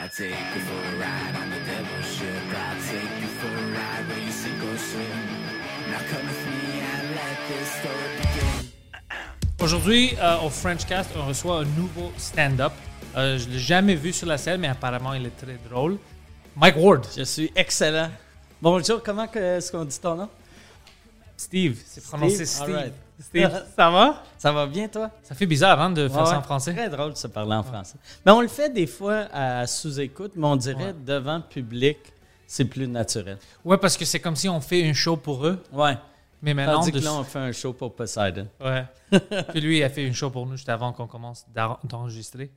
I take you for a ride on the devil's ship. I take you for a ride where you sink or swim. Now come with me and let this story begin. Aujourd'hui, euh, au Frenchcast, on reçoit un nouveau stand-up. Euh, je ne l'ai jamais vu sur la scène, mais apparemment, il est très drôle. Mike Ward. Je suis excellent. Bonjour, comment que- est-ce qu'on dit ton nom? Steve. C'est prononcé Steve? Steve, ça va? Ça va bien, toi? Ça fait bizarre hein, de faire ça en français. Très drôle de se parler en français. Mais on le fait des fois à sous-écoute, mais on dirait Ouais. devant public, c'est plus naturel. Ouais, parce que c'est comme si on fait un show pour eux, Ouais. mais maintenant... Tandis que là, on fait un show pour Poseidon. Ouais. Puis lui, il a fait une show pour nous juste avant qu'on commence d'enregistrer.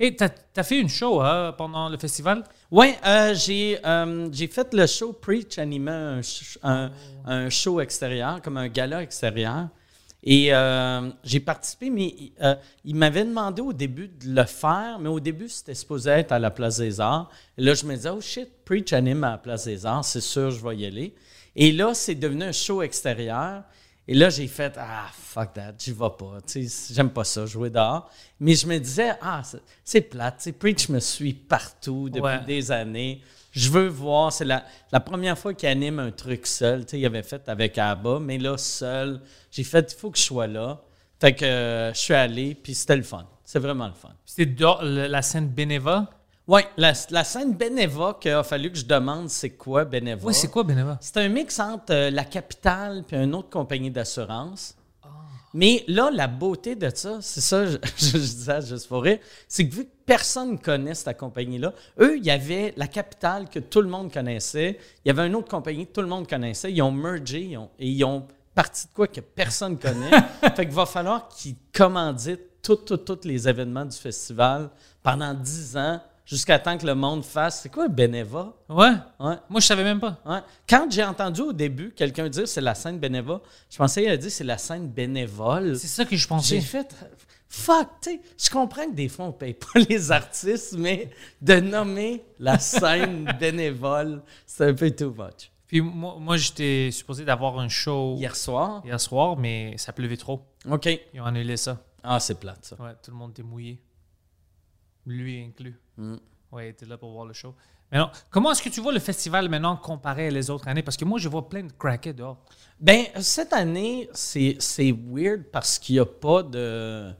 Et t'as as fait une show hein, pendant le festival? Oui, j'ai euh, j'ai fait le show Preach animé un, un, un show extérieur, comme un gala extérieur. Et euh, j'ai participé, mais euh, il m'avait demandé au début de le faire, mais au début, c'était supposé être à la Place des Arts. Là, je me disais, oh shit, Preach anime à la Place des Arts, c'est sûr, je vais y aller. Et là, c'est devenu un show extérieur. Et là, j'ai fait Ah, fuck that, j'y vais pas. Tu sais, J'aime pas ça, jouer dehors. Mais je me disais Ah, c'est- c'est plate. Tu sais, Preach me suit partout depuis Ouais. des années. Je veux voir. C'est la, la première fois qu'il anime un truc seul. Tu sais, il avait fait avec Abba, mais là, seul. J'ai fait Il faut que je sois là. Fait que euh, je suis allé, puis c'était le fun. C'est vraiment le fun. C'était la scène Beneva? Oui, la, la scène Beneva qu'il a fallu que je demande c'est quoi Beneva? Ouais, c'est quoi Beneva? C'est un mix entre euh, la capitale et une autre compagnie d'assurance. Mais là, la beauté de ça, c'est ça, je, je disais à juste pour rire, c'est que vu que personne ne connaît cette compagnie-là, eux, il y avait la capitale que tout le monde connaissait, il y avait une autre compagnie que tout le monde connaissait, ils ont mergé ils ont- et ils ont parti de quoi que personne ne connaît. fait qu'il va falloir qu'ils commanditent tous les événements du festival pendant 10 ans jusqu'à temps que le monde fasse. C'est quoi Beneva? Ouais. Ouais. Moi, je savais même pas. Ouais. Quand j'ai entendu au début quelqu'un dire c'est la scène bénévole, je pensais qu'il a dit c'est la scène bénévole. C'est ça que je J'ai pensais. fait fuck, tu sais, je comprends que des fois on paye pas les artistes, mais de nommer la scène bénévole, c'est un peu too much. Puis moi, moi j'étais supposé d'avoir un show Hier soir, hier soir, mais ça pleuvait trop. OK. Ils ont annulé ça. Ah, c'est plate ça. Ouais, tout le monde était mouillé. Lui inclus. Mm. Ouais, il était là pour voir le show. Mais non, comment est-ce que tu vois le festival maintenant comparé à les autres années? Parce que moi, je vois plein de crackers dehors. Ben, cette année, c'est, weird parce qu'il n'y a pas de.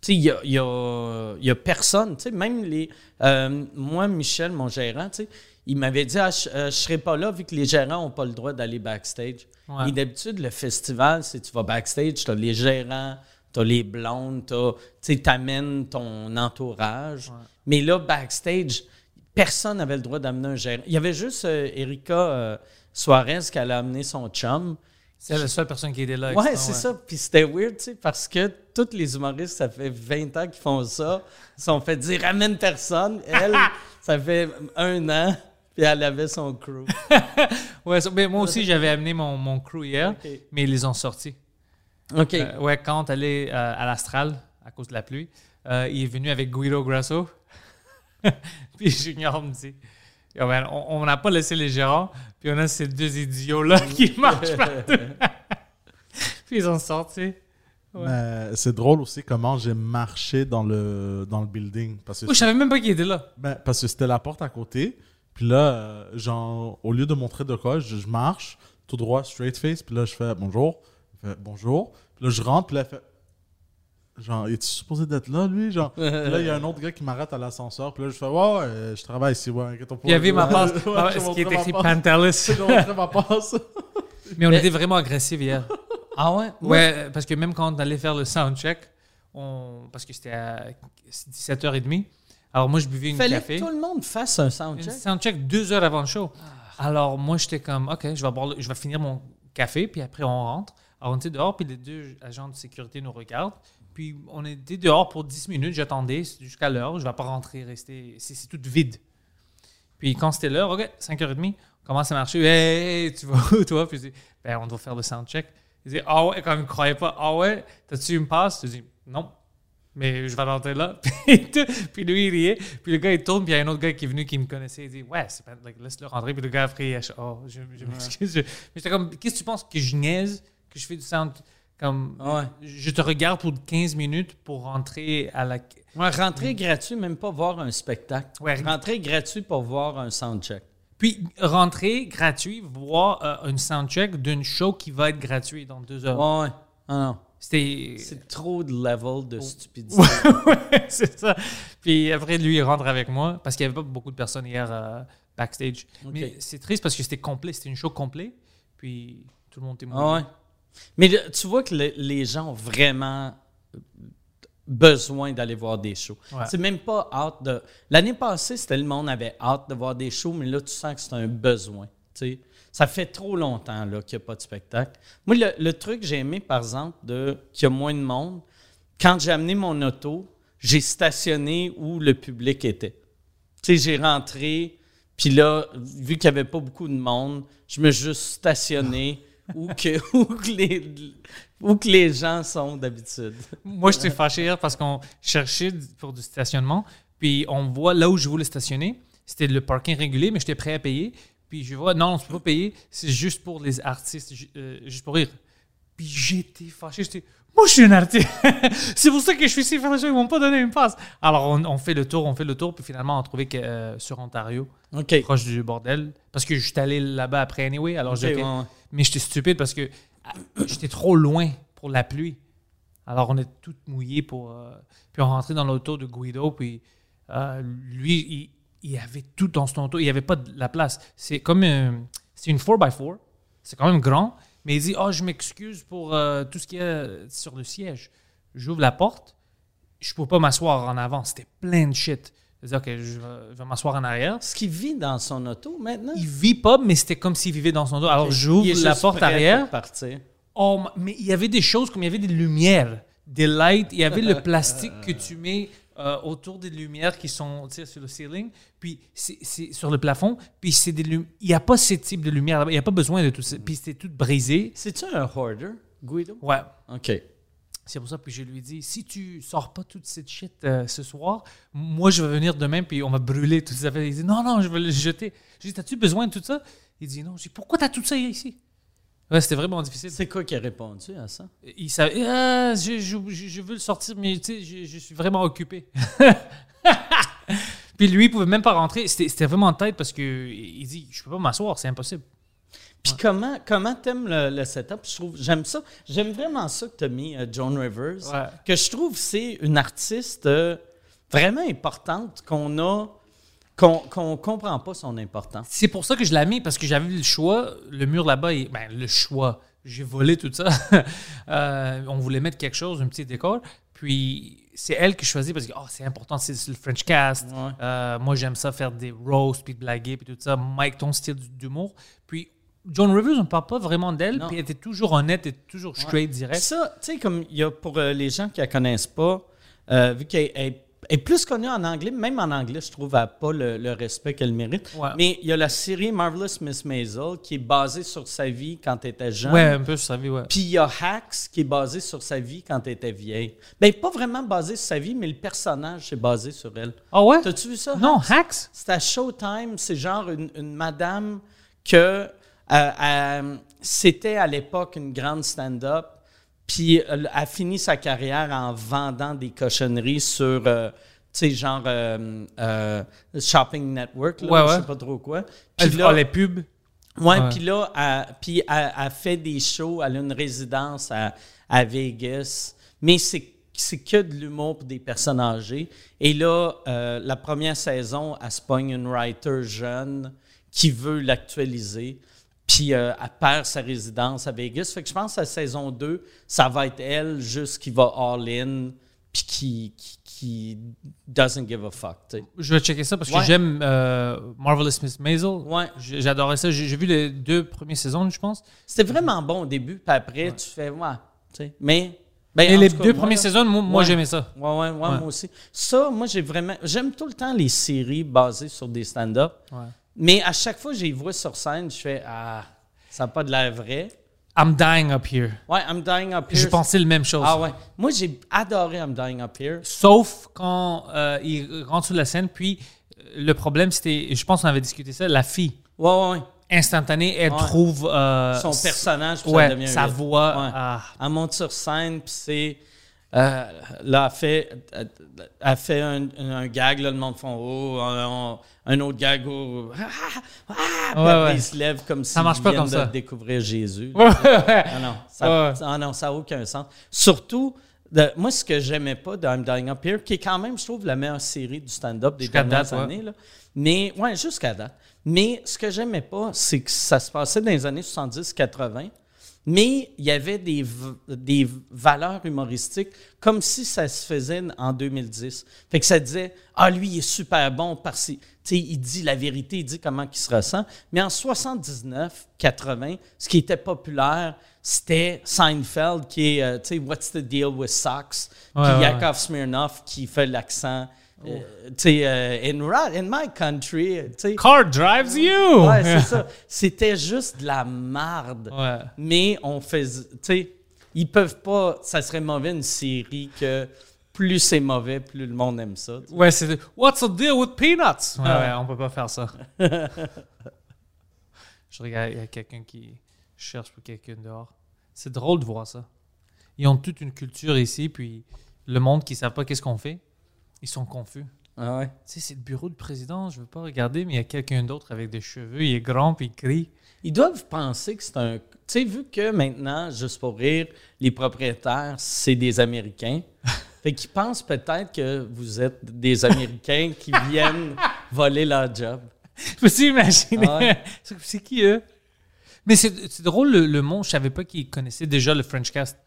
Tu sais, il y a, y a- y a personne. Tu sais, même les. euh, moi, Michel, mon gérant, tu sais, il m'avait dit ah, je ne serai pas là vu que les gérants n'ont pas le droit d'aller backstage. Ouais. Et d'habitude, le festival, c'est tu vas backstage, tu as les gérants, tu as les blondes, tu amènes ton entourage. Mais là, backstage, personne n'avait le droit d'amener un gérant. Il y avait juste euh, Erika euh, Suarez qui allait amener son chum. C'est la seule personne qui était là. Ouais, c'est ça. Puis c'était weird, tu sais, parce que tous les humoristes, ça fait 20 ans qu'ils font ça. Ils se sont fait dire ramène personne. Elle, ça fait un an, puis elle avait son crew. Ouais, mais moi aussi, j'avais amené mon, mon crew hier, mais ils les ont sortis. OK. Euh, ouais, quand on allait euh, à l'Astral, à cause de la pluie, euh, il est venu avec Guido Grasso. puis Junior me dit Yo, man, on on n'a pas laissé les gérants, puis on a ces deux idiots-là qui marchent partout. puis ils ont sorti. Ouais. Mais c'est drôle aussi comment j'ai marché dans le, dans le building. Parce que, je savais même pas qu'il était là. ben, parce que c'était la porte à côté. Puis là, genre, au lieu de montrer de quoi, je, je marche tout droit, straight face. Puis là, je fais bonjour. Fait bonjour. Puis là, je rentre. Puis là, il fait. Genre, es-tu supposé d'être là, lui? Genre, Puis là, il y a un autre gars qui m'arrête à l'ascenseur. Puis là, je fais ouais, ouais, euh, je travaille ici. Ouais, inquiète-toi pas. Il y avait ma passe, Ouais, ah, ce qui est écrit. Pantelis. Je ma passe. Mais on était vraiment agressifs hier. Ah ouais? Ouais, parce que même quand on allait faire le soundcheck, on... parce que c'était à 17h30, alors moi, je buvais une Fallait café. que tout le monde fasse un Un soundcheck. soundcheck deux heures avant le show. Alors moi, j'étais comme, OK, je vais, boire le- je vais finir mon café, puis après, on rentre. Alors on était dehors, puis les deux agents de sécurité nous regardent. Puis on était dehors pour 10 minutes, j'attendais jusqu'à l'heure. Je ne vais pas rentrer, rester. C'est tout vide. Puis quand c'était l'heure, OK, 5h30, on commence à marcher. Hey, hey, tu vas où, toi? Puis je dis, ben, on doit faire le soundcheck. Il dit, ah ouais, comme il ne croyait pas, ah ouais, t'as-tu une passe? Je dis, non. Mais je vais rentrer là. puis, lui, il riait. Puis le gars, il tourne. Puis il y a un autre gars qui est venu qui me connaissait. Il dit Ouais, c'est pas. like, Laisse-le rentrer. Puis le gars, après, il a Oh, je, je m'excuse. Mais j'étais comme Qu'est-ce que tu penses que je niaise? Que je fais du sound Comme. Ouais. Je te regarde pour 15 minutes pour rentrer à la. Ouais, rentrer gratuit, même pas voir un spectacle. Ouais. Rentrer gratuit pour voir un soundcheck. Puis rentrer gratuit, voir euh, une soundcheck d'une show qui va être gratuit dans deux heures. Ouais, ouais. Ah non. C'était. C'est trop de level de stupidité. Ouais, c'est ça. Puis après, lui, il rentre avec moi parce qu'il n'y avait pas beaucoup de personnes hier euh, backstage. Mais c'est triste parce que c'était complet. C'était une show complet. Puis tout le monde était Ah ouais? Mais le- tu vois que le- les gens ont vraiment besoin d'aller voir des shows. Ouais. C'est même pas hâte de. L'année passée, c'était le monde avait hâte de voir des shows, mais là, tu sens que c'est un besoin. Ça fait trop longtemps qu'il n'y a pas de spectacle. Moi, le, le truc que j'ai aimé, par exemple, de qu'il y a moins de monde, quand j'ai amené mon auto, j'ai stationné où le public était. Tu sais, j'ai rentré, puis là, vu qu'il n'y avait pas beaucoup de monde, je me suis juste stationné où, que, où, que les, où que les gens sont d'habitude. Moi, j'étais fâché hier parce qu'on cherchait pour du stationnement. Puis on voit là où je voulais stationner. C'était le parking régulier, mais j'étais prêt à payer. Puis je vois, non, on ne peut pas payer. C'est juste pour les artistes, euh, juste pour rire. Puis j'étais fâché. J'étais, moi, je suis un artiste. c'est pour ça que je suis le show. Ils m'ont pas donné une passe. Alors, on, on fait le tour, on fait le tour. Puis finalement, on a trouvé que euh, sur Ontario, proche du bordel. Parce que j'étais allé là-bas après anyway. Alors, Ok, j'ai ouais, ouais. Mais j'étais stupide parce que ah, j'étais trop loin pour la pluie. Alors, on est tout mouillés pour. euh, puis on rentrait dans l'auto de Guido, puis euh, lui, il, avait tout dans son auto. Il n'y avait pas de la place. C'est comme. c'est une 4x4. C'est quand même grand. Mais il dit Oh, je m'excuse pour euh, tout ce qu'il y a sur le siège. J'ouvre la porte. Je ne peux pas m'asseoir en avant. C'était plein de shit. Je dis Ok, je vais, je vais m'asseoir en arrière. Est-ce qu'il vit dans son auto maintenant? Il vit pas, mais c'était comme s'il vivait dans son auto. Alors, j'ouvre la porte arrière. partir. Oh, ma- mais il y avait des choses comme il y avait des lumières, des lights, il y avait le plastique que tu mets euh, autour des lumières qui sont sur le ceiling, puis c'est sur le plafond, puis c'est des il n'y a pas ce type de lumière là-bas, il n'y a pas besoin de tout ça, puis c'était tout brisé. C'est-tu un hoarder, Guido? Ouais. OK. C'est pour ça que je lui ai dit si tu sors pas toute cette shit euh, ce soir, moi je vais venir demain puis on va brûler tout ça. Il dit non non, je vais le jeter. J'ai dit t'as-tu besoin de tout ça? Il dit non. J'ai dit pourquoi t'as tout ça ici? Ouais, c'était vraiment difficile. C'est quoi qui a répondu à ça? Il savait, Ah, je, je, je- je veux le sortir, mais tu sais, je, je suis vraiment occupé. Puis lui, il pouvait même pas rentrer. C'était c'était vraiment en tête parce que il dit, je peux pas m'asseoir, c'est impossible. Puis comment comment t'aimes le, le setup? Je trouve j'aime ça. J'aime vraiment ça que t'as mis euh, Joan Rivers. Ouais. Que je trouve c'est une artiste euh, vraiment importante qu'on a qu'on qu'on comprend pas son importance. C'est pour ça que je l'ai mis parce que j'avais le choix. Le mur là-bas, il- ben, le choix. J'ai volé tout ça. Euh, on voulait mettre quelque chose, un petit décor. Puis c'est elle que je choisis parce que oh, c'est important, c'est c'est le French cast. Ouais. Euh, moi, j'aime ça faire des roasts, puis de blaguer, puis tout ça. Mike, ton style d'humour. Puis John Rivers, on ne parle pas vraiment d'elle, puis elle était toujours honnête et toujours straight, direct. Ça, tu sais, comme il y a pour euh, les gens qui la connaissent pas, euh, vu qu'elle elle- elle est plus connue en anglais, même en anglais, je trouve, elle n'a pas le, le respect qu'elle mérite. Ouais. Mais il y a la série Marvelous Miss Maisel qui est basée sur sa vie quand elle était jeune. Ouais, un peu, je savais, ouais. Puis il y a Hacks qui est basé sur sa vie quand elle était vieille. Ben, pas vraiment basé sur sa vie, mais le personnage c'est basé sur elle. Ah ouais? T'as-tu vu ça? Non, Hacks? Hacks? C'est à Showtime, c'est genre une, une madame que euh, euh, c'était à l'époque une grande stand-up, puis elle a fini sa carrière en vendant des cochonneries sur, euh, tu sais, genre euh, euh, Shopping Network, là, Ouais, je sais pas trop quoi. Puis Elle là- les pubs? Ouais, puis là, elle, puis elle, elle fait des shows, elle a une résidence à, à Vegas, mais c'est que de l'humour pour des personnes âgées. Et là, euh, la première saison, elle se pogne une writer jeune qui veut l'actualiser, puis euh, elle perd sa résidence à Vegas. Fait que je pense que la saison 2, ça va être elle juste qui va all-in, puis qui, qui, qui doesn't give a fuck. Je vais checker ça parce que Ouais. j'aime euh, Marvelous Miss Maisel. Ouais. J'adorais ça. J'ai vu les deux premières saisons, je pense. C'était vraiment bon au début, puis après, tu fais, ouais. Mais. ben, les cas, deux moi, premières saisons, moi, moi, j'aimais ça. Ouais, Ouais. moi aussi. Ça, moi, j'ai vraiment. J'aime tout le temps les séries basées sur des stand-up. Ouais. Mais à chaque fois que les vois sur scène, je fais, ah, ça n'a pas de l'air vrai. I'm dying up here. Ouais, I'm Dying Up Here. Je pensais la même chose. Ah ouais. Moi, j'ai adoré I'm Dying Up Here. Sauf quand euh, il rentre sur la scène, puis euh, le problème, c'était, je pense qu'on avait discuté ça, la fille. Ouais, ouais, ouais. Instantanée, elle Ouais. trouve euh, Son personnage, puis ça ouais, devient sa voix. Ouais. ah. Elle monte sur scène, puis c'est. Euh, là, a fait, euh, a fait un, un gag, là, le monde font oh, un, un autre gag, oh, ah, ah, puis Ouais, ils se lèvent comme si Ça marche pas comme de ça. découvrir Jésus. Ouais. Ah non, ça ah non, ça n'a aucun sens. Surtout, de- moi, ce que j'aimais pas de I'm Dying Up Here, qui est quand même, je trouve, la meilleure série du stand-up des dernières date, années. Là. Mais, ouais, jusqu'à date. Mais ce que j'aimais pas, c'est que ça se passait dans les années 70-80, mais il y avait des, des valeurs humoristiques comme si ça se faisait en 2010. Fait que ça disait, ah, lui, il est super bon parce que, tu sais, il dit la vérité, il dit comment il se ressent. Mais en 79, 80, ce qui était populaire, c'était Seinfeld qui est, euh, tu sais, What's the deal with socks? Ouais, Puis ouais, Yakov Smirnoff qui fait l'accent, sais, euh, in, my country, tu sais. Car drives you! Ouais, c'est ça. C'était juste de la marde. Ouais. Mais on faisait. Tu sais, ils peuvent pas. Ça serait mauvais une série que plus c'est mauvais, plus le monde aime ça. Ouais, c'est What's the deal with peanuts? Ouais, Ah. ouais, on peut pas faire ça. Je regarde, il y a quelqu'un qui cherche pour quelqu'un dehors. C'est drôle de voir ça. Ils ont toute une culture ici, puis le monde qui ne savent pas qu'est-ce qu'on fait, ils sont confus. Ah ouais. Tu sais, c'est le bureau du président, je veux pas regarder, mais il y a quelqu'un d'autre avec des cheveux, il est grand, puis il crie. Ils doivent penser que c'est un. Tu sais, vu que maintenant, juste pour rire, les propriétaires, c'est des Américains. fait qu'ils pensent peut-être que vous êtes des Américains qui viennent voler leur job. Peux-tu imaginer? Ah ouais. C'est- qui eux? Mais c'est drôle, le, le monde, je savais pas qu'ils connaissaient déjà le Frenchcast.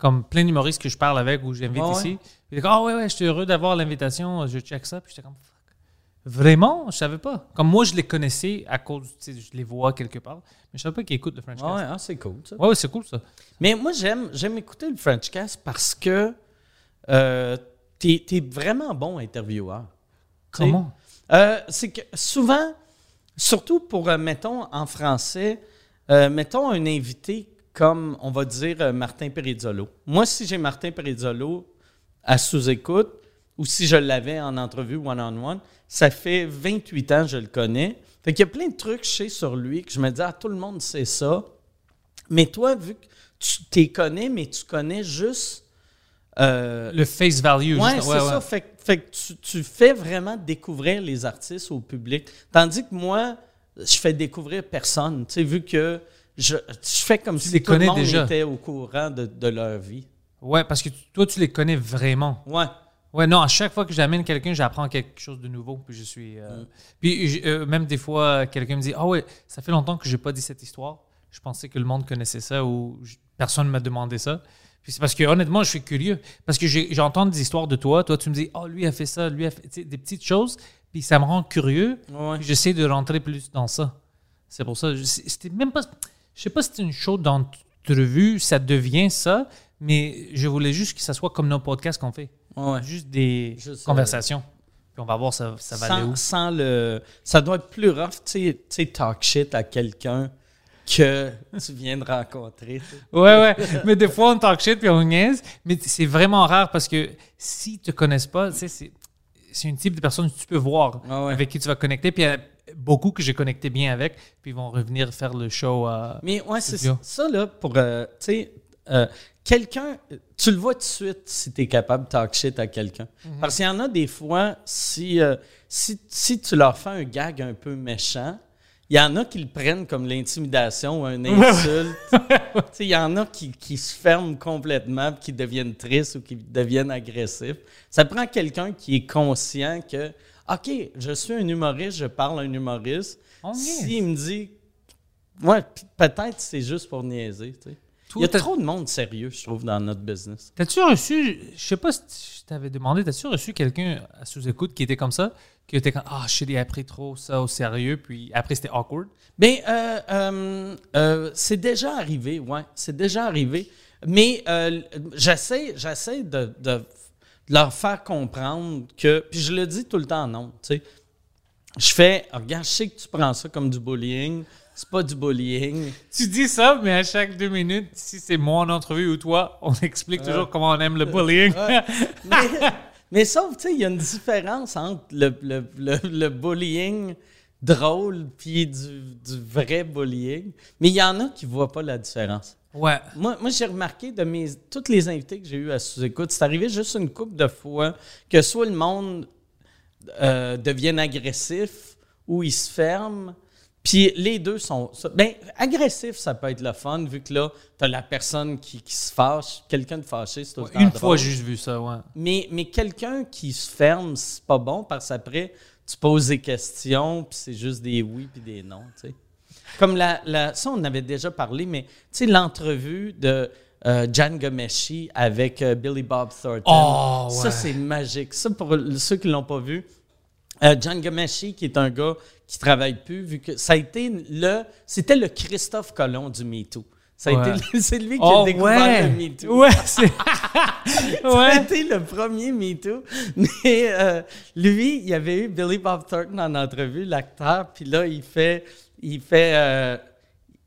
Comme plein d'humoristes que je parle avec ou j'invite ouais? ici. Ils Ah ouais, ouais, j'étais heureux d'avoir l'invitation, je check ça. Puis j'étais comme Fuck. Vraiment? Je savais pas. Comme moi, je les connaissais à cause, tu sais, je les vois quelque part. Mais je savais pas qu'ils écoutent le Frenchcast. Ah Ouais, ouais, ah, c'est cool, ça. ouais, c'est cool ça. Mais moi, j'aime, j'aime écouter le Frenchcast parce que euh, t'es, t'es vraiment bon intervieweur. Tu Comment? euh, c'est que souvent, surtout pour, euh, mettons, en français, euh, mettons un invité comme, on va dire, euh, Martin Perizzolo. Moi, si j'ai Martin Perizzolo à sous-écoute, ou si je l'avais en entrevue one-on-one, ça fait 28 ans que je le connais. Fait qu'il y a plein de trucs, sais, sur lui, que je me dis, ah, tout le monde sait ça. Mais toi, vu que tu t'es connais, mais tu connais juste... euh, Le face value. Ouais, juste- c'est ça. Fait, que- fait que tu, tu fais vraiment découvrir les artistes au public. Tandis que moi, je fais découvrir personne. Tu sais, vu que je, je fais comme si les tout le monde déjà. était au courant de, de leur vie. Ouais, parce que toi, tu les connais vraiment. Ouais. Ouais, non, à chaque fois que j'amène quelqu'un, j'apprends quelque chose de nouveau. Puis je suis. euh, Puis j- euh, même des fois, quelqu'un me dit Ah ouais, ça fait longtemps que j'ai pas dit cette histoire. Je pensais que le monde connaissait ça ou j- personne ne m'a demandé ça. Puis c'est parce que honnêtement, je suis curieux. Parce que j'entends des histoires de toi. Toi, tu me dis Oh, lui a fait ça, lui a fait. des petites choses. Puis ça me rend curieux. Ouais. Puis J'essaie de rentrer plus dans ça. C'est pour ça. je- C'était même pas. Je sais pas si c'est une show d'entrevue, ça devient ça. Mais je voulais juste que ça soit comme nos podcasts qu'on fait. Ouais. Juste des Juste, conversations. Puis on va voir ça, ça va aller Sans, où. sans le. Ça doit être plus rough, tu sais, talk shit à quelqu'un que tu viens de rencontrer. Ouais, ouais. mais des fois, on talk shit puis on niaise. Mais c'est vraiment rare parce que si tu te connaisses pas, tu sais, c'est, c'est un type de personne que tu peux voir Ah ouais. avec qui tu vas connecter. Puis a beaucoup que j'ai connecté bien avec. Puis ils vont revenir faire le show. euh, Mais ouais, c'est ça, là, pour. euh, tu sais, euh, quelqu'un. Tu le vois tout de suite si tu es capable de talk shit à quelqu'un. Parce qu'il y en a des fois, si, euh, si, si tu leur fais un gag un peu méchant, il y en a qui le prennent comme l'intimidation ou un insulte. Tu sais, Il y en a qui, qui se ferment complètement, qui deviennent tristes ou qui deviennent agressifs. Ça prend quelqu'un qui est conscient que, OK, je suis un humoriste, je parle à un humoriste. S'il me dit, ouais, peut-être c'est juste pour niaiser. tu sais. Il y a trop de monde sérieux, je trouve, dans notre business. T'as-tu reçu, je sais pas si je t'avais demandé, t'as-tu reçu quelqu'un à sous-écoute qui était comme ça, qui était comme Ah, shit, il a pris trop ça au sérieux, puis après c'était awkward? Ben, euh, euh, euh, c'est déjà arrivé, ouais, c'est déjà arrivé. Mais j'essaie, j'essaie de- de leur faire comprendre que, puis je le dis tout le temps non, tu sais. Je fais, regarde, je sais que tu prends ça comme du bullying, c'est pas du bullying. Tu dis ça, mais à chaque deux minutes, si c'est moi en entrevue ou toi, on explique toujours comment on aime le bullying. mais, mais sauf, tu sais, il y a une différence entre le, le, le, le bullying drôle puis du, du vrai bullying. Mais il y en a qui ne voient pas la différence. Ouais. Moi, moi j'ai remarqué de mes toutes les invités que j'ai eu à sous-écoute, c'est arrivé juste une couple de fois que soit le monde euh, devienne agressif ou il se ferme. Puis les deux sont. Ben, agressif, ça peut être le fun, vu que là, t'as la personne qui, qui se fâche, quelqu'un de fâché, c'est tout le temps Une drôle. fois, j'ai juste vu ça, ouais. Mais, mais quelqu'un qui se ferme, c'est pas bon parce qu'après, tu poses des questions, puis c'est juste des oui puis des non, tu sais. Comme la, la- ça, on en avait déjà parlé, mais tu sais, l'entrevue de euh, Jan Gomeshi avec euh, Billy Bob Thornton. Oh, ouais. Ça, c'est magique. Ça, pour ceux qui l'ont pas vu, euh, John Gomeshi, qui est un gars qui travaille plus, vu que ça a été le, c'était le Christophe Colomb du MeToo. Ça a Ouais. été, c'est lui qui Oh, a découvert ouais. le MeToo. Ouais, c'est. Ça a ouais. été le premier MeToo. Mais euh, lui, il y avait eu Billy Bob Thornton en entrevue, l'acteur, puis là, il fait. Il fait. euh,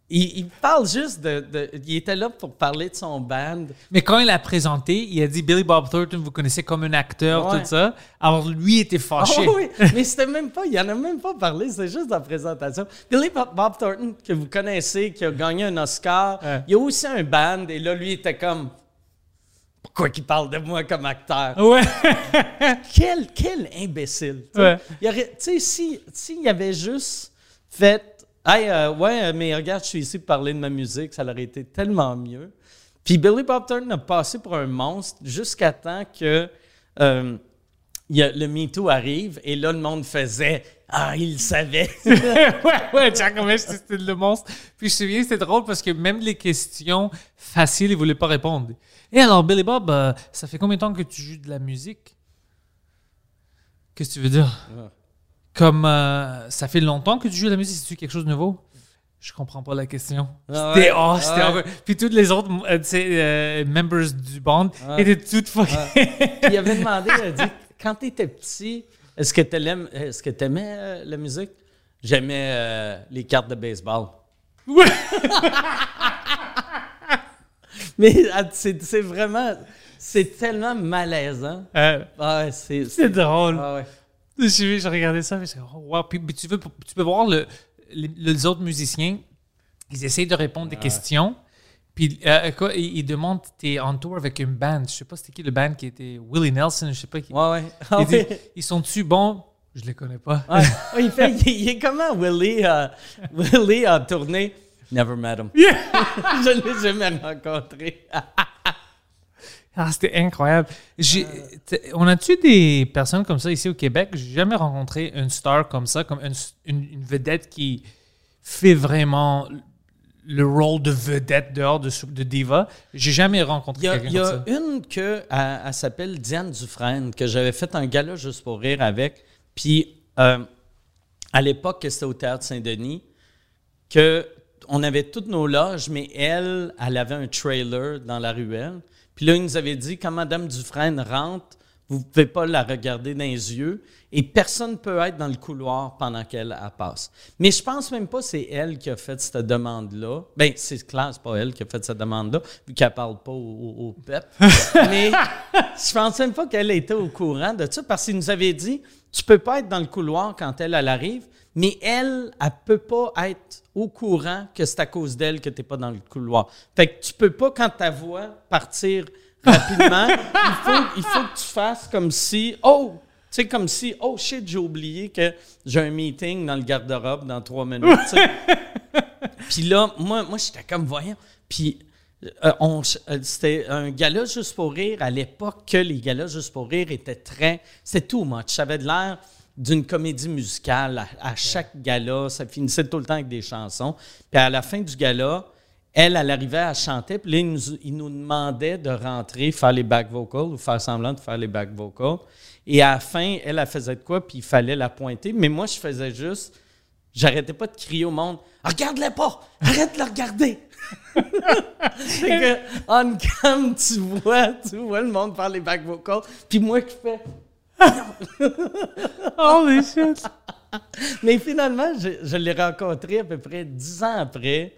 il, il parle juste de, de- Il était là pour parler de son band. Mais quand il a présenté, il a dit Billy Bob Thornton, vous connaissez comme un acteur, Ouais. tout ça. Alors lui était fâché. Ah oui, mais c'était même pas, il en a même pas parlé, c'est juste la présentation. Billy Bob, Thornton, que vous connaissez, qui a gagné un Oscar, Ouais. il y a aussi un band, et là, lui, était comme. Pourquoi qu'il parle de moi comme acteur? Ouais. Quel, quel imbécile. tu sais. Ouais. Il aurait- Tu sais, si- s'il avait juste fait Hey, euh, ouais, mais regarde, je suis ici pour parler de ma musique, ça aurait été tellement mieux. Puis Billy Bob Thornton a passé pour un monstre jusqu'à temps que euh, il y a- le MeToo arrive et là, le monde faisait Ah, il le savait. ouais, ouais, Jack c'était le monstre. Puis je me souviens, c'était drôle parce que même les questions faciles, il voulait pas répondre. Et alors, Billy Bob, euh, ça fait combien de temps que tu joues de la musique? Qu'est-ce que tu veux dire? Comme euh, ça fait longtemps que tu joues de la musique, c'est-tu quelque chose de nouveau? Je comprends pas la question. Ah C'était, ouais, oh, c'était ouais. encore- Puis toutes les autres euh, euh, members du band étaient toutes fucking. Il avait demandé, il a dit Quand tu étais petit, est-ce que tu est-ce que aimais euh, la musique? J'aimais les cartes de baseball. Mais ah, c'est vraiment. C'est tellement malaisant. Euh, Ah ouais, c'est. c'est drôle. Ah ouais. Je regardais ça, je oh, wow. Puis, tu, veux, tu peux voir le, les, les autres musiciens, ils essayent de répondre des questions. Puis euh, quoi, ils, ils demandent, t'es en tour avec une band. Je sais pas c'était qui le band qui était Willie Nelson, je sais pas qui. Ouais, ouais. Ah Il dit, ouais. ils sont-tu bons? Je les connais pas. Ouais, il, fait, il, il est comment Willie a, Willie a tourné? Never met him. Je ne l'ai jamais rencontré. Ah, c'était incroyable. J'ai- t- on a-tu des personnes comme ça ici au Québec? J'ai jamais rencontré une star comme ça, comme une, une- une vedette qui fait vraiment le rôle de vedette dehors de, de diva. J'ai jamais rencontré Il y a, quelqu'un il y comme a ça. une que, elle, elle s'appelle Diane Dufresne, que j'avais fait un gala juste pour rire avec. Puis, euh, à l'époque, que c'était au Théâtre Saint-Denis, que on avait toutes nos loges, mais elle, elle avait un trailer dans la ruelle. Puis là, il nous avait dit, quand Mme Dufresne rentre, vous ne pouvez pas la regarder dans les yeux et personne ne peut être dans le couloir pendant qu'elle elle passe. Mais je pense même pas que c'est elle qui a fait cette demande-là. Bien, c'est clair, c'est pas elle qui a fait cette demande-là, vu qu'elle parle pas au, au- au peuple. Mais je pense même pas qu'elle était au courant de ça parce qu'il nous avait dit, tu peux pas être dans le couloir quand elle, elle arrive, mais elle, elle peut pas être au courant que c'est à cause d'elle que tu n'es pas dans le couloir. Fait que tu peux pas, quand ta voix partir rapidement, il, faut, il faut que tu fasses comme si, oh, tu sais, comme si, oh shit, j'ai oublié que j'ai un meeting dans le garde-robe dans trois minutes. tu. Puis là, moi, moi j'étais comme, voyons. Puis euh, on- euh, c'était un gala juste pour rire à l'époque que les galas juste pour rire étaient très. C'était too much. Ça avait de l'air d'une comédie musicale. À, à chaque gala, ça finissait tout le temps avec des chansons. Puis à la fin du gala, elle, elle arrivait à chanter, puis là, il nous, il nous demandait de rentrer, faire les back vocals ou faire semblant de faire les back vocals. Et à la fin, elle, elle faisait de quoi, puis il fallait la pointer. Mais moi, je faisais juste. J'arrêtais pas de crier au monde Regarde-la pas Arrête de la regarder C'est que, on cam, tu vois, tu vois le monde faire les back vocals, puis moi qui fais. Holy shit! Mais finalement, je, je l'ai rencontré à peu près dix ans après.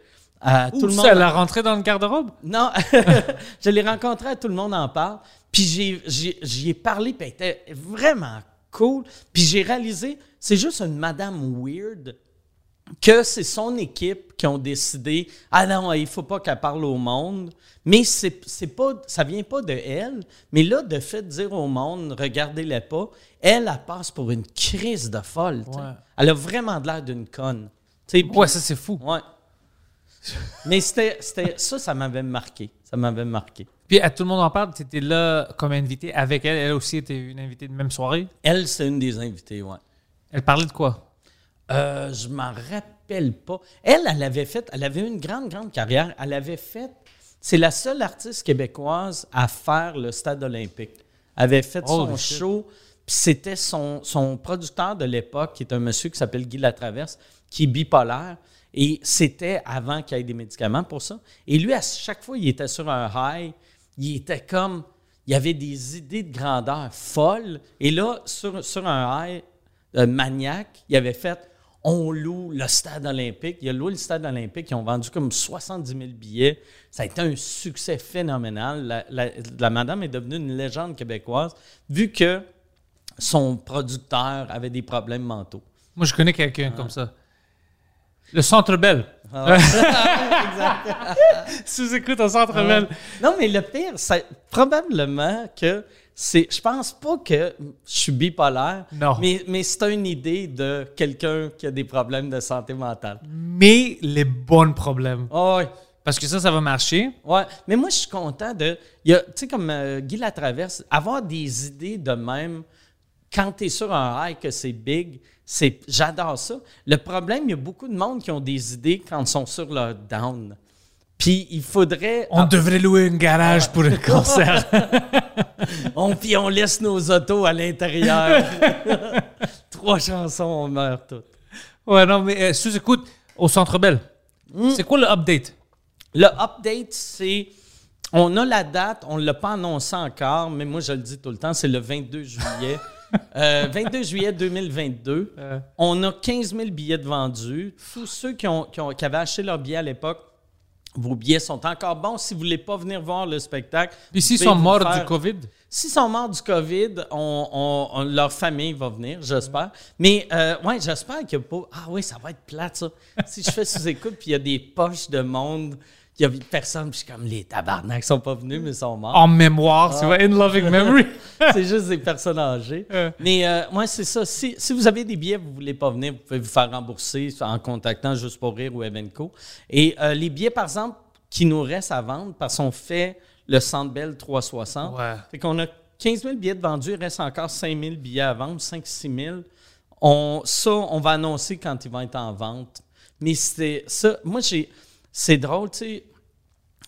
Euh, tout Tout le monde. Elle a rentré dans le garde-robe? Non, je l'ai rencontré, à tout le monde en parle. Puis j'ai- j'ai- j'y ai parlé, puis elle était vraiment cool. Puis j'ai réalisé, c'est juste une madame weird que c'est son équipe qui ont décidé ah non il faut pas qu'elle parle au monde mais c'est c'est pas ça vient pas de elle mais là de fait de dire au monde regardez-les pas elle elle passe pour une crise de folle. Ouais. elle a vraiment de l'air d'une conne Tu sais, puis- Ouais, ça, c'est fou. ouais mais c'était c'était ça ça m'avait marqué ça m'avait marqué Puis à tout le monde en parle, tu étais là comme invité avec elle. Elle aussi était une invitée de même soirée. elle c'est une des invitées ouais Elle parlait de quoi? Euh, je m'en rappelle pas. Elle, elle avait fait, elle avait une grande, grande carrière. Elle avait fait, c'est la seule artiste québécoise à faire le stade olympique. Elle avait fait son show, puis c'était son, son producteur de l'époque, qui est un monsieur qui s'appelle Guy Latraverse, qui est bipolaire. Et c'était avant qu'il y ait des médicaments pour ça. Et lui, à chaque fois, il était sur un high. Il était comme. Il y avait des idées de grandeur folles. Et là, sur, sur un high euh, maniaque, il avait fait on loue le stade olympique. Il a loué le stade olympique. Ils ont vendu comme 70 000 billets. Ça a été un succès phénoménal. La, la- la madame est devenue une légende québécoise, vu que son producteur avait des problèmes mentaux. Moi, je connais quelqu'un comme ça. Le Centre Bell. Sous-écoute au Centre Bell. Non, mais le pire, c'est probablement que c'est. Je pense pas que je suis bipolaire. Non. Mais, mais c'est une idée de quelqu'un qui a des problèmes de santé mentale. Mais les bons problèmes. Oh, ouais. Parce que ça, ça va marcher. Ouais, mais moi, je suis content de. Tu sais, comme euh, Guy Latraverse, avoir des idées de même quand tu es sur un high que c'est big, c'est j'adore ça. Le problème, il y a beaucoup de monde qui ont des idées quand ils sont sur leur down. Puis il faudrait. On devrait louer un garage pour un concert. On, puis on laisse nos autos à l'intérieur. Trois chansons, on meurt toutes. ouais, non, mais euh, sous-écoute au Centre Bell. C'est quoi le update? Le update, c'est. On a la date, on ne l'a pas annoncé encore, mais moi je le dis tout le temps, c'est le 22 juillet. Euh, 22 juillet 2022. Euh. On a 15 000 billets de vendus. Tous ceux qui, ont, qui, ont- qui avaient acheté leurs billets à l'époque, vos billets sont encore bons. Si vous ne voulez pas venir voir le spectacle, Puis s'ils sont morts faire- du COVID? S'ils sont morts du COVID, on, on- on- leur famille va venir, j'espère. Mais euh, ouais, j'espère a pas. Ah oui, ça va être plate, ça. si je fais sous-écoute, puis il y a des poches de monde, il y a personne, puis je suis comme les tabarnaks sont pas venus, mais ils sont morts. En mémoire, tu vois, in loving memory. c'est juste des personnes âgées. Euh. Mais euh, moi, c'est ça. Si, si vous avez des billets, vous ne voulez pas venir, vous pouvez vous faire rembourser en contactant Juste pour rire ou Evenco. Et euh, les billets, par exemple, qui nous restent à vendre, parce qu'on fait le Centre Bell 360, Ouais. fait qu'on a 15 000 billets de vendus, il reste encore 5 000 billets à vendre, 5-6 000. On, ça, on va annoncer quand ils vont être en vente. Mais c'était ça. Moi, j'ai. C'est drôle, tu sais.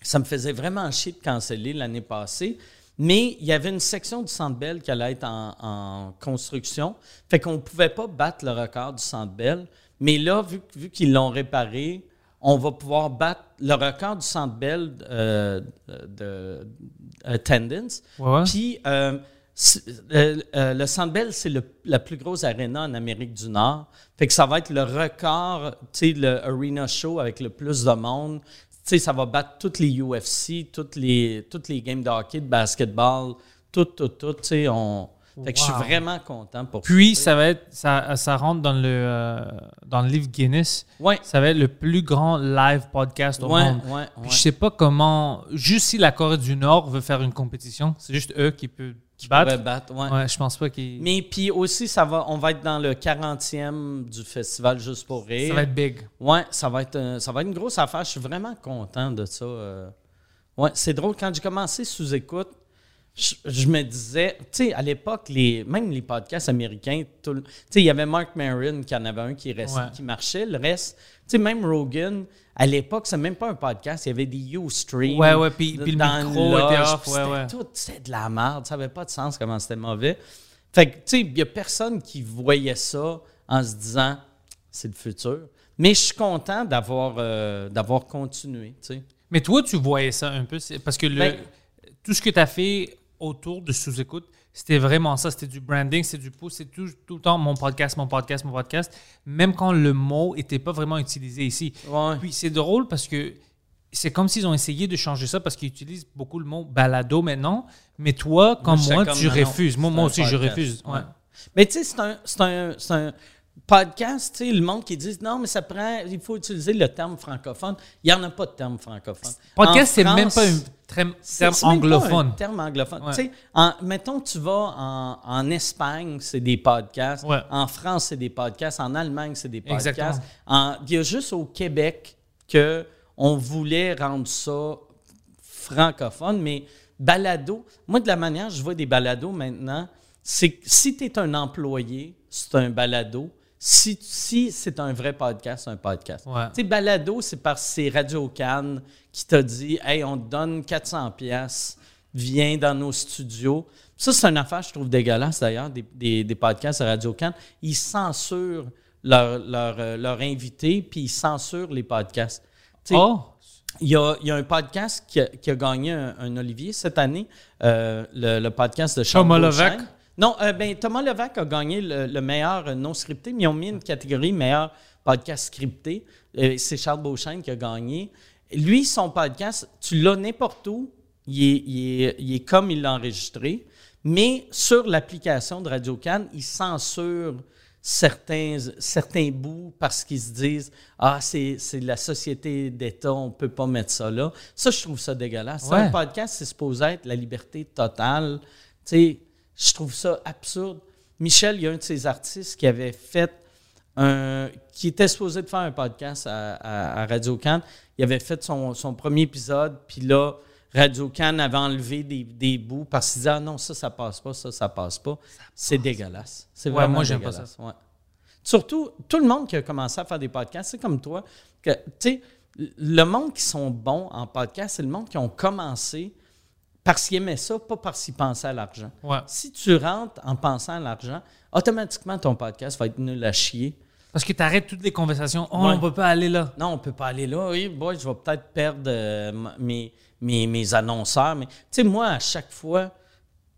Ça me faisait vraiment chier de canceller l'année passée. Mais il y avait une section du Centre Bell qui allait être en, en construction. Fait qu'on ne pouvait pas battre le record du Centre Bell. Mais là, vu, vu qu'ils l'ont réparé, on va pouvoir battre le record du Centre Bell euh, de attendance. Ouais, ouais. Puis, euh, euh, euh, le Centre Bell, c'est la plus grosse arena en Amérique du Nord. Fait que ça va être le record, tu sais, le arena show avec le plus de monde. Tu sais, ça va battre toutes les UFC, toutes les, toutes les games de hockey, de basketball, tout, tout, tout. Tu sais, on... Fait que je suis vraiment content pour Puis, ça. ça va être, ça, ça rentre dans le, euh, dans le livre Guinness. Ouais, Ça va être le plus grand live podcast au ouais, monde. ouais, Puis je sais pas comment, juste si la Corée du Nord veut faire une compétition, c'est juste eux qui peuvent battre. Pourrait battre, ouais. Ouais, je pense pas qu'ils. Mais puis aussi, ça va, on va être dans le 40e du festival Juste pour rire. Ça va être big. Ouais, ça va être, euh, ça va être une grosse affaire. Je suis vraiment content de ça. euh. Ouais, c'est drôle. Quand j'ai commencé sous écoute, je, je me disais, tu sais, à l'époque, les, même les podcasts américains, tu sais, il y avait Mark Maron qui en avait un qui, restait, Ouais. qui marchait. Le reste, tu sais, même Rogan, à l'époque, c'est même pas un podcast. Il y avait des Ustream. Ouais, ouais, puis- puis le micro était off, ouais, tout, c'était de la merde. Ça avait pas de sens comment c'était mauvais. Fait que, tu sais, il y a personne qui voyait ça en se disant, c'est le futur. Mais je suis content d'avoir euh, d'avoir continué, tu sais. Mais toi, tu voyais ça un peu, parce que le, Ben- tout ce que tu as fait autour de sous-écoute, c'était vraiment ça. C'était du branding, c'est du pouce, c'est tout, tout le temps mon podcast, mon podcast, mon podcast, même quand le mot n'était pas vraiment utilisé ici. Ouais. Puis c'est drôle parce que c'est comme s'ils ont essayé de changer ça parce qu'ils utilisent beaucoup le mot balado maintenant. Mais toi, comme moi, comme, tu non, refuses. Moi, moi aussi, je refuse. Ouais. Ouais. Mais tu sais, c'est un, c'est un, c'est un- podcast, tu sais, le monde qui dit non, mais ça prend, il faut utiliser le terme francophone. Il n'y en a pas de terme francophone. Podcast, c'est même pas un terme, anglophone. un terme anglophone. Ouais. Tu sais, en- mettons, tu vas en, en Espagne, c'est des podcasts. Ouais. En France, c'est des podcasts. En Allemagne, c'est des podcasts. Il y a juste au Québec que on voulait rendre ça francophone, mais balado, moi, de la manière je vois des balados maintenant, c'est que si tu es un employé, c'est un balado. Si, si c'est un vrai podcast, c'est un podcast. Ouais. Tu sais, balado, c'est parce que c'est Radio Cannes qui t'a dit Hey, on te donne 400 pièces, viens dans nos studios. Ça, c'est une affaire, je trouve dégueulasse d'ailleurs, des, des, des podcasts à Radio Cannes. Ils censurent leurs leur, euh, leur invités, puis ils censurent les podcasts. Oh, il y, a, il y a un podcast qui a, qui a gagné un, un Olivier cette année, euh, le, le podcast de Charles. Non, euh, ben, Thomas Levac a gagné le, le meilleur non scripté, mais ils ont mis une catégorie meilleur podcast scripté. Euh, c'est Charles Beauchesne qui a gagné. Lui, son podcast, tu l'as n'importe où, il est, il est- il est comme il l'a enregistré, mais sur l'application de Radio Cannes, il censure certains, certains bouts parce qu'ils se disent Ah, c'est c'est la société d'État, on ne peut pas mettre ça là. Ça, je trouve ça dégueulasse. Ouais. Un podcast, c'est supposé être la liberté totale. Tu sais, je trouve ça absurde. Michel, il y a un de ses artistes qui avait fait un. qui était supposé de faire un podcast à, à- à Radio Cannes. Il avait fait son, son premier épisode, puis là, Radio Cannes avait enlevé des, des bouts parce qu'il disait Ah non, ça, ça passe pas, ça, ça passe pas. C'est dégueulasse. C'est Ouais, vraiment moi, j'aime pas dégueulasse. Ouais. Surtout, tout le monde qui a commencé à faire des podcasts, c'est comme toi, tu sais, le monde qui sont bons en podcast, c'est le monde qui ont commencé parce qu'ils aimaient ça, pas parce qu'ils pensaient à l'argent. ouais. Si tu rentres en pensant à l'argent, automatiquement, ton podcast va être nul à chier. Parce que tu arrêtes toutes les conversations. Oh, Ouais. on peut pas aller là. Non, on peut pas aller là. Oui, boy, je vais peut-être perdre euh, mes, mes, mes annonceurs. Mais, tu sais, moi, à chaque fois,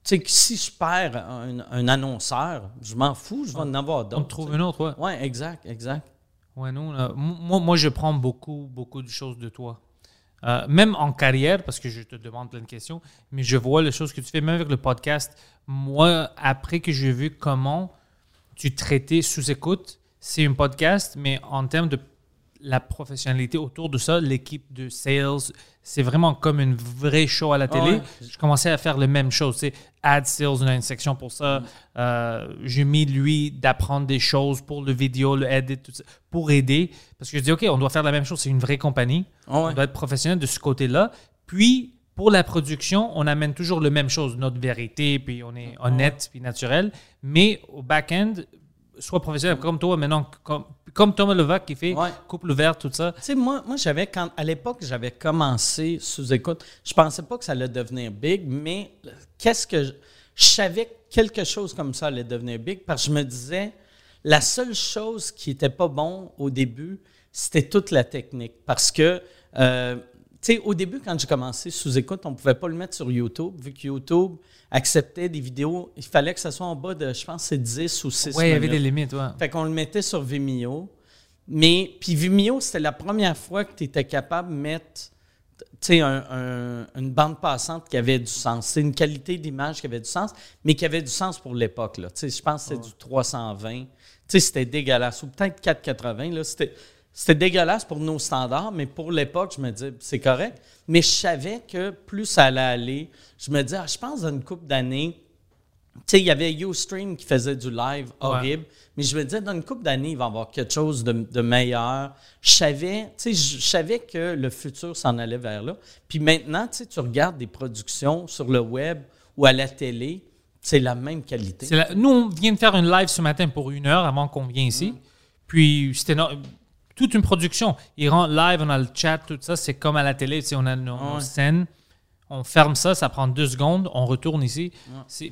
tu sais, que si je perds un, un annonceur, je m'en fous, je vais en avoir On d'autres. te trouve un autre, ouais. Ouais, exact, exact. Ouais, non. là, moi, moi, je prends beaucoup, beaucoup de choses de toi. Euh, même en carrière, parce que je te demande plein de questions, mais je vois les choses que tu fais, même avec le podcast. Moi, après que j'ai vu comment tu traitais sous-écoute, c'est un podcast, mais en termes de la professionnalité autour de ça, l'équipe de sales, c'est vraiment comme une vraie show à la télé. Ouais. Je commençais à faire la même chose. Sais, ad sales, on a une section pour ça. Euh, j'ai mis lui d'apprendre des choses pour le vidéo, le edit, tout ça, pour aider. Parce que je dis, OK, on doit faire la même chose. C'est une vraie compagnie. Ouais. On doit être professionnel de ce côté-là. Puis, pour la production, on amène toujours la même chose, notre vérité, puis on est honnête, puis naturel. Mais au back-end, sois professionnel comme toi maintenant, comme, comme Thomas Levac qui fait Ouais. couple ouvert, tout ça. Tu sais, moi, moi j'avais, quand, à l'époque, j'avais commencé sous écoute. Je pensais pas que ça allait devenir big, mais qu'est-ce que. Je, je savais que quelque chose comme ça allait devenir big parce que je me disais, la seule chose qui était pas bon au début, c'était toute la technique. Parce que, euh, tu sais, au début, quand j'ai commencé sous écoute, on pouvait pas le mettre sur YouTube, vu que YouTube acceptait des vidéos. Il fallait que ça soit en bas de, je pense, c'est 10 ou 6 Oui, il y avait des limites, ouais. Fait qu'on le mettait sur Vimeo. Mais, puis Vimeo, c'était la première fois que tu étais capable de mettre tu sais, un- un- une bande passante qui avait du sens. C'est une qualité d'image qui avait du sens, mais qui avait du sens pour l'époque. là. Tu sais, Je pense que c'était du 320. Tu sais, c'était dégueulasse. Ou peut-être 480. là. C'était, c'était dégueulasse pour nos standards, mais pour l'époque, je me disais, c'est correct. Mais je savais que plus ça allait aller, je me disais, ah, je pense dans une couple d'années, tu sais, il y avait Ustream qui faisait du live horrible, mais je me disais, dans une couple d'années, il va y avoir quelque chose de, de meilleur. Je savais, tu sais, je savais que le futur s'en allait vers là. Puis maintenant, tu sais, tu regardes des productions sur le web ou à la télé, c'est la même qualité. La- Nous, on vient de faire une live ce matin pour une heure avant qu'on vienne ici. Puis c'était toute une production. Il rentre live, on a le chat, tout ça. C'est comme à la télé, tu sais, on a nos, nos Ouais. scènes. On ferme ça, ça prend deux secondes, on retourne ici.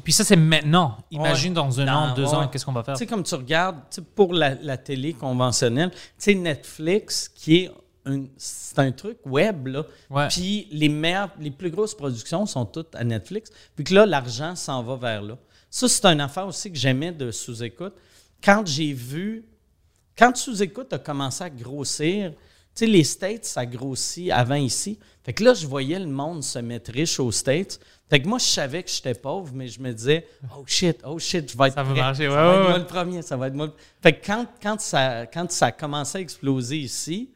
Puis ça, c'est maintenant. Imagine dans un Dans- an, deux ans, qu'est-ce qu'on va faire? Tu sais, comme tu regardes, pour la, la télé conventionnelle, tu sais, Netflix, qui est un, c'est un truc web, là. Ouais. Puis les meilleures, les plus grosses productions sont toutes à Netflix. Puis que là, l'argent s'en va vers là. Ça, c'est une affaire aussi que j'aimais de sous-écoute. Quand j'ai vu, quand sous-écoute a commencé à grossir, tu Tu sais, les States, ça grossit avant ici. Fait que là, je voyais le monde se mettre riche aux States. Fait que moi, je savais que j'étais pauvre, mais je me disais, oh shit, oh shit, je vais être Ça va marcher, Ça ouais, va être moi le premier, ça va être moi Fait que quand, quand, ça, quand ça a commencé à exploser ici,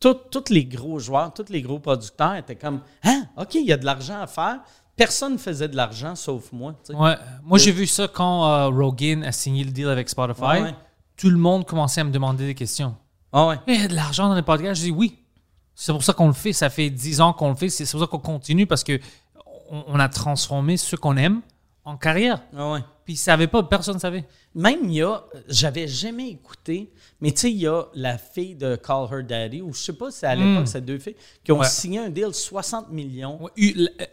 tous les gros joueurs, tous les gros producteurs étaient comme, hein, OK, il y a de l'argent à faire. Personne ne faisait de l'argent sauf moi. tu. Ouais. Moi, j'ai vu ça quand euh, Rogan a signé le deal avec Spotify. Tout le monde commençait à me demander des questions. Ah ouais. Mais il y a de l'argent dans les podcasts? Je dis oui. C'est pour ça qu'on le fait. Ça fait 10 ans qu'on le fait. C'est pour ça qu'on continue parce que on, on a transformé ce qu'on aime en carrière. Ah ouais. Puis ils savaient pas, personne ne savait. Même il y a, j'avais jamais écouté, mais tu sais, il y a la fille de Call Her Daddy, ou je sais pas si c'est à l'époque, ces deux filles, qui ont Ouais. signé un deal 60 millions. Ouais,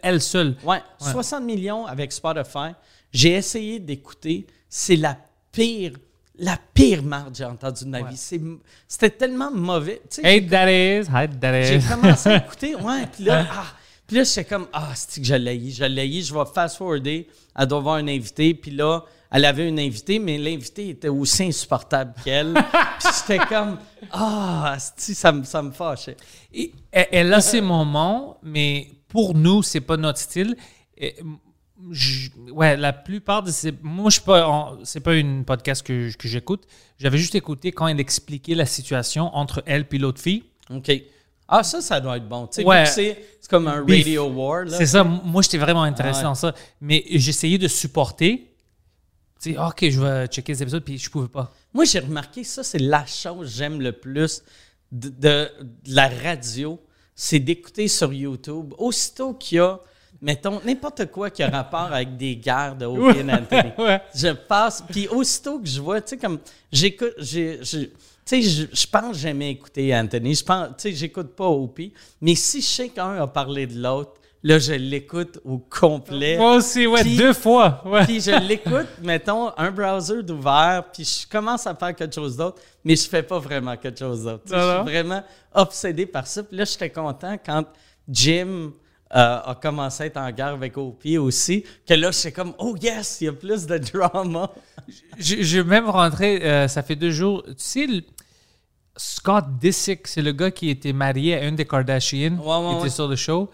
Elle seule. Ouais, 60 millions avec Spotify. J'ai essayé d'écouter. C'est la pire, la pire marque que j'ai entendue de ma vie. C'est- C'était tellement mauvais. Tu sais, Hey, that is. Hi, that j'ai is. commencé à écouter, ouais, puis là, ah, puis là, j'étais comme, ah, c'est que je l'ai, je l'ai, je vais fast-forwarder, elle doit avoir un invité, puis là, elle avait une invitée, mais l'invité était aussi insupportable qu'elle, puis j'étais comme, ah, asti, ça me, ça me fâchait. Et elle, elle a ses moments, mais pour nous, c'est pas notre style. Et, je- ouais, la plupart de ces. Moi, je suis pas. en- C'est pas une podcast que, que j'écoute. J'avais juste écouté quand elle expliquait la situation entre elle et l'autre fille. OK. Ah, ça, ça doit être bon. Tu sais, vu Ouais. que c'est c'est comme un Beef. radio war, là. C'est ça. Moi, j'étais vraiment intéressé Ah ouais. dans ça. Mais j'essayais de supporter. Tu sais, OK, je vais checker les épisodes, puis je pouvais pas. Moi, j'ai remarqué, ça, c'est la chose que j'aime le plus de, de- de la radio, c'est d'écouter sur YouTube. Aussitôt qu'il y a, mettons, n'importe quoi qui a rapport avec des guerres de and Anthony. Ouais. Je passe, puis aussitôt que je vois, tu sais, comme, j'écoute, j'ai, tu sais, je, je pense que j'aimais écouter Anthony. Je pense, tu sais, j'écoute pas Opie, mais si je sais qu'un a parlé de l'autre, là, je l'écoute au complet. Moi aussi, ouais, Puis- deux fois. Ouais. Puis je l'écoute, mettons, un browser d'ouvert, puis je commence à faire quelque chose d'autre, mais je fais pas vraiment quelque chose d'autre. Je suis vraiment obsédé par ça. Puis là, j'étais content quand Jim a commencé à être en guerre avec Opie aussi, que là, j'étais comme, oh yes, il y a plus de drama. Je, je vais même rentré, euh, ça fait deux jours. Tu sais, le- Scott Disick, c'est le gars qui était marié à une des Kardashians, Ouais, ouais, qui était ouais. sur le show.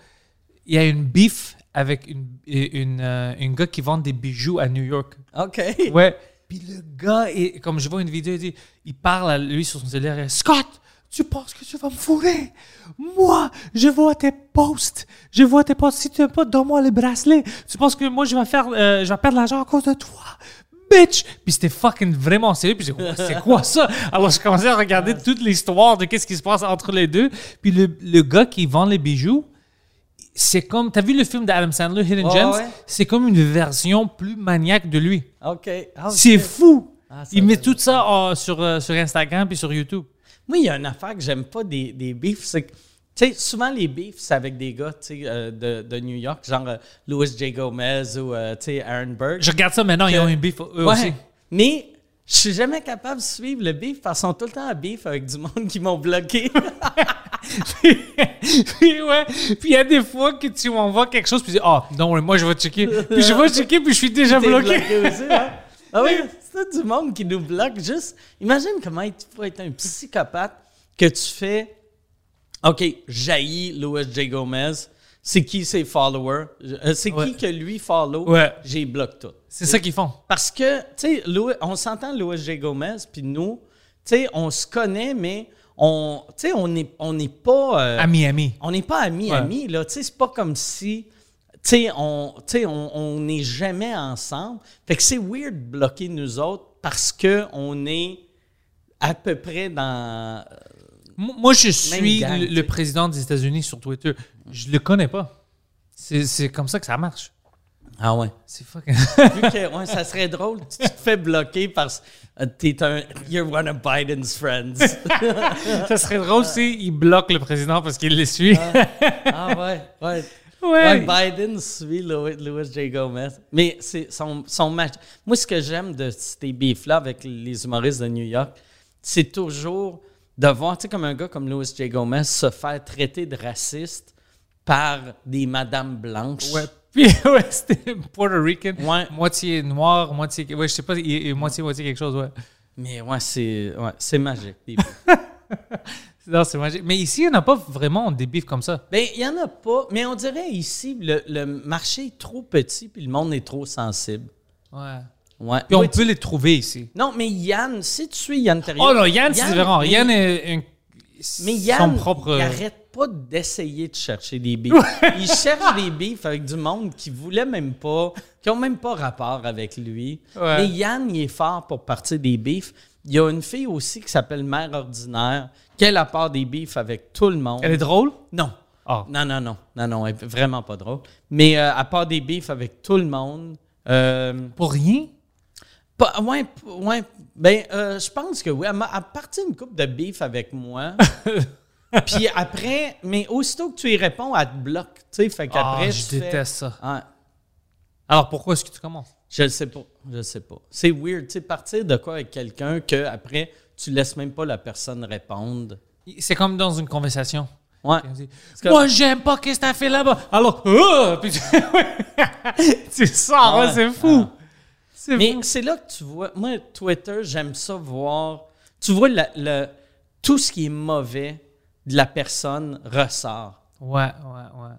Il y a une beef avec une, une, euh, une gars qui vend des bijoux à New York. OK. Ouais. Puis le gars, est- comme je vois une vidéo, il, dit, il parle à lui sur son cellulaire. il dit, Scott, tu penses que tu vas me fourrer? Moi, je vois tes posts. Je vois tes posts. Si tu n'aimes pas, donne-moi le bracelet. Tu penses que moi, je vais, faire, euh, je vais perdre l'argent à cause de toi? Bitch! Puis c'était fucking vraiment sérieux. Puis j'ai dit, c'est quoi ça? Alors je commençais à regarder toute l'histoire de qu'est-ce qui se passe entre les deux. Puis le, le gars qui vend les bijoux, c'est comme, t'as vu le film d'Adam Sandler, Hidden Ouais, Gems? ouais. C'est comme une version plus maniaque de lui. OK. Ah, C'est ok. fou. Ah, met tout ça euh, sur, euh, sur Instagram puis sur YouTube. Moi, il y a une affaire que j'aime pas des, des beefs, c'est que, tu sais, souvent les beefs, c'est avec des gars, euh, de, de New York, genre euh, Louis J. Gomez ou, Aaron Burke. Je regarde ça maintenant, ils ont un beef eux Ouais. aussi. Mais je suis jamais capable de suivre le beef parce qu'ils sont tout le temps à beef avec du monde qui m'ont bloqué. puis ouais, puis il y a des fois que tu m'envoies quelque chose puis tu dis "Ah, non, moi je vais checker." Puis je vais checker puis je suis déjà bloqué. aussi, hein? Ah oui, c'est du monde qui nous bloque juste. Imagine comment tu peux être un psychopathe que tu fais OK, jaillit Louis J. Gomez. C'est qui ses followers? Euh, C'est Ouais. qui que lui follow? Ouais. J'ai bloqué tout. C'est ça qu'ils font. Parce que, tu sais, on s'entend Louis J. Gomez, puis nous, tu sais, on se connaît, mais on, tu sais, on n'est on pas... euh, À Miami. on n'est pas Ouais. amis, là. Tu sais, c'est pas comme si... Tu sais, on sais, on on n'est jamais ensemble. Fait que c'est weird de bloquer nous autres parce que on est à peu près dans... M- Moi, je suis gang, le, président des États-Unis sur Twitter. Je le connais pas. C'est comme ça que ça marche. Ah ouais. C'est fucking. Vu que ouais, ça serait drôle, tu te fais bloquer parce que t'es un... You're one of Biden's friends. ça serait drôle s'il bloque le président parce qu'il le suit. ah ouais, ouais. Ouais. Ouais, Biden suit Louis, Louis J. Gomez. Mais c'est son, son match. Moi, ce que j'aime de ces beefs-là avec les humoristes de New York, c'est toujours de voir, tu sais, comme un gars comme Louis J. Gomez se faire traiter de raciste par des madames blanches. Ouais. Puis, ouais, c'était Puerto Rican. Ouais. Moitié noir, moitié. Ouais, je sais pas, moitié, moitié quelque chose, ouais. Mais ouais, c'est ouais, c'est magique. Non, c'est magique. Mais ici, il n'y en a pas vraiment des bifs comme ça. Ben, il n'y en a pas. Mais on dirait ici, le, le marché est trop petit puis le monde est trop sensible. Ouais. Ouais. Puis on peut les trouver ici. Non, mais Yann, si tu suis Yann Terriot. Oh non, Yann, c'est différent. mais- Yann est un- Mais son Yann, propre. il arrête pas d'essayer de chercher des beefs. il cherche des beefs avec du monde qui voulait même pas, qui ont même pas rapport avec lui. Ouais. Mais Yann, il est fort pour partir des beefs. Il y a une fille aussi qui s'appelle Mère Ordinaire, qu'elle a part des beefs avec tout le monde. Elle est drôle? Non. Ah. Non, non, non. Non, non, elle est vraiment pas drôle. Mais euh, à part des beefs avec tout le monde. euh, Pour rien? pas, ouais, ouais. Ben, euh, je pense que oui. Elle a parti une coupe de beef avec moi. Puis après, mais aussitôt que tu y réponds, elle te bloque. Tu sais, fait qu'après, Ah, tu je fais- déteste ça. Alors pourquoi est-ce que tu commences? je le sais pas. Je le sais pas. C'est weird, tu sais, partir de quoi avec quelqu'un que après tu laisses même pas la personne répondre. C'est comme dans une conversation. Ouais. Comme- Moi, j'aime pas qu'est-ce que t'as fait là-bas. Alors, ah! Puis tu, tu sors, Ouais. ouais, c'est fou. C'est Mais fou. c'est là que tu vois. Moi, Twitter, j'aime ça voir. Tu vois, le- tout ce qui est mauvais de la personne ressort. Ouais, ouais, ouais.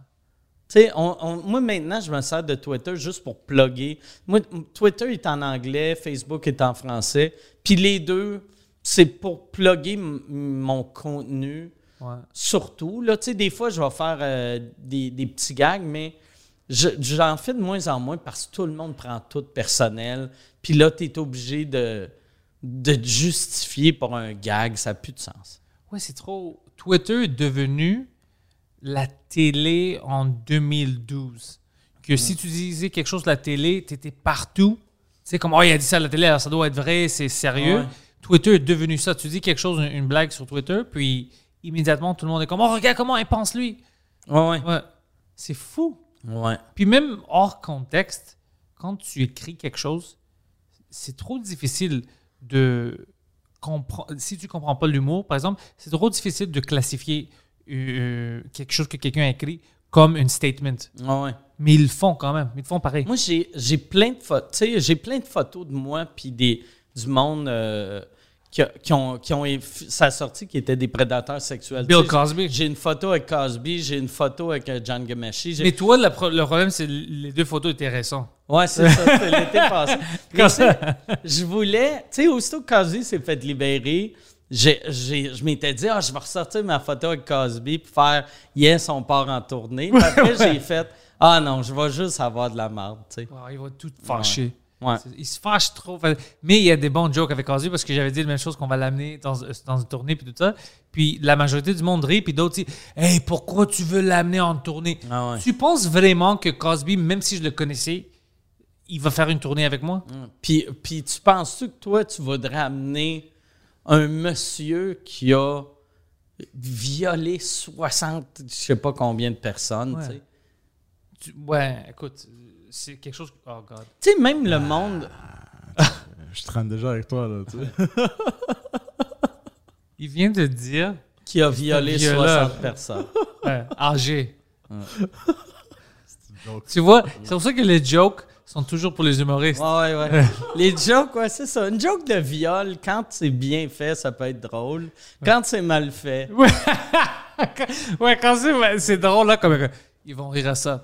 Tu sais, on- on- moi maintenant, je me sers de Twitter juste pour plugger. Moi, Twitter est en anglais, Facebook est en français. Puis les deux, c'est pour plugger mon contenu. ouais. Surtout, là, tu sais, des fois, je vais faire euh, des, des petits gags, mais je- j'en fais de moins en moins parce que tout le monde prend tout personnel. Puis là, tu es obligé de, de te justifier pour un gag. Ça n'a plus de sens. Ouais, c'est trop. Twitter est devenu la télé en 2012. Que si tu disais quelque chose de la télé, tu étais partout. Tu sais, comme, oh, il a dit ça à la télé, alors ça doit être vrai, c'est sérieux. Ouais. Twitter est devenu ça. Tu dis quelque chose, une, une blague sur Twitter, puis immédiatement, tout le monde est comme, oh, regarde comment il pense lui. Ouais, ouais. Ouais. C'est fou. Ouais. Puis même hors contexte, quand tu écris quelque chose, c'est trop difficile de comprendre. Si tu comprends pas l'humour, par exemple, c'est trop difficile de classifier euh, quelque chose que quelqu'un a écrit comme un statement. Ouais, ouais. Mais ils le font quand même. Ils le font pareil. Moi, j'ai plein de photos. J'ai plein de photos de moi puis des du monde euh, qui, ont qui ont eff- ça a sorti qui étaient des prédateurs sexuels. Bill Tu sais, Cosby. J'ai une photo avec Cosby, j'ai une photo avec euh, John Gamashi. j'ai- Mais toi, le, pro- le problème, c'est les deux photos étaient récentes. Ouais, c'est ça, c'est l'été passé. Mais tu sais, je voulais, tu sais, aussitôt que Cosby s'est fait libérer, j'ai, j'ai- je m'étais dit, ah, je vais ressortir ma photo avec Cosby pour faire Yes, on part en tournée. Puis après, j'ai fait, ah non, je vais juste avoir de la merde, tu sais. Wow, il va tout fâcher. Ouais. Il se fâche trop. Mais il y a des bons jokes avec Ozzy parce que j'avais dit la même chose qu'on va l'amener dans, dans une tournée puis tout ça. Puis la majorité du monde rit puis d'autres disent Hey, pourquoi tu veux l'amener en tournée? Ah ouais. Tu penses vraiment que Cosby, même si je le connaissais, il va faire une tournée avec moi? Puis, puis tu penses-tu que toi, tu voudrais amener un monsieur qui a violé 60, je sais pas combien de personnes, Ouais. tu sais? Tu- Ouais, écoute, c'est quelque chose. Oh, God. Tu sais, même le monde. Je traîne déjà avec toi, là, tu sais. Il vient de dire qui a violé violeur. 60 personnes. ouais, âgé. joke. Tu vois, c'est pour ça que les jokes sont toujours pour les humoristes. Ouais, ouais, ouais. Les jokes, ouais, c'est ça. Une joke de viol, quand c'est bien fait, ça peut être drôle. Quand c'est mal fait. ouais, quand c'est, ouais, c'est drôle, là, comme. Ils vont rire à ça.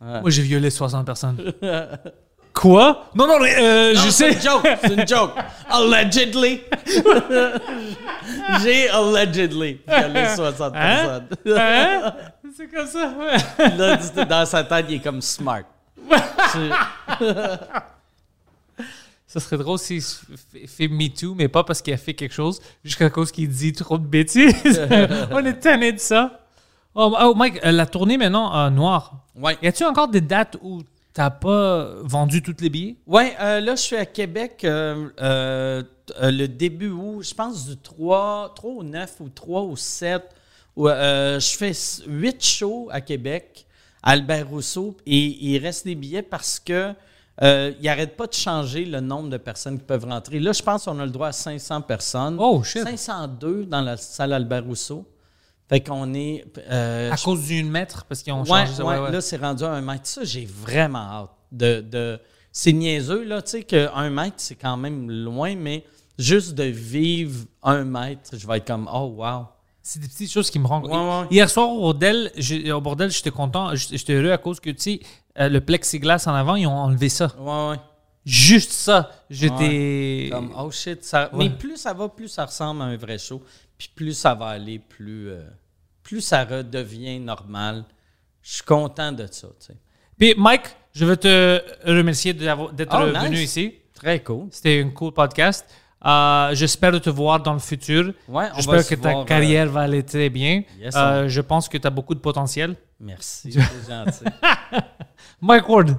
Ouais. Moi, j'ai violé 60 personnes. Quoi? Non, non, mais, euh, je sais. C'est une joke, c'est une joke. Allegedly. J'ai allegedly violé 60 Hein? personnes. Hein? C'est comme ça, ouais. Là, dans sa tête, il est comme smart. Tu- Ça serait drôle s'il se fait- fait Me Too, mais pas parce qu'il a fait quelque chose, jusqu'à cause qu'il dit trop de bêtises. On est tanné de ça. Oh, oh, Mike, euh, la tournée maintenant euh, noire. Ouais. Y a-tu encore des dates où t'as pas vendu tous les billets? Ouais, euh, là, je suis à Québec euh, euh, le début août, je pense du 3, 3 au 9 ou 3 au 7. Où, euh, je fais 8 shows à Québec, à Albert Rousseau, et il reste des billets parce que euh, il n'arrête pas de changer le nombre de personnes qui peuvent rentrer. Là, je pense qu'on a le droit à 500 personnes. Oh, shit. 502 dans la salle Albert Rousseau. Fait qu'on est. euh, À je cause d'une mètre, parce qu'ils ont Ouais, changé ça. ouais, là, c'est rendu à un mètre. Ça, j'ai vraiment hâte. De, de... C'est niaiseux, là, tu sais, qu'un mètre, c'est quand même loin, mais juste de vivre un mètre, je vais être comme, oh, wow. C'est des petites choses qui me rendent. Hier soir au bordel, au bordel, j'étais content, j'étais heureux à cause que, tu sais, euh, le plexiglas en avant, ils ont enlevé ça. Ouais, ouais. Juste ça. J'étais. Comme, oh shit, ça... Mais plus ça va, plus ça ressemble à un vrai show. Puis plus ça va aller, plus, euh, plus ça redevient normal. Je suis content de ça, tu sais. Puis, Mike, je veux te remercier d'être Oh, venu nice. ici. Très cool. C'était un cool podcast. Euh, J'espère te voir dans le futur. Ouais, J'espère que ta voir, euh, carrière va aller très bien. Yes, Euh, je pense que tu as beaucoup de potentiel. Merci, c'est gentil. Mike Ward.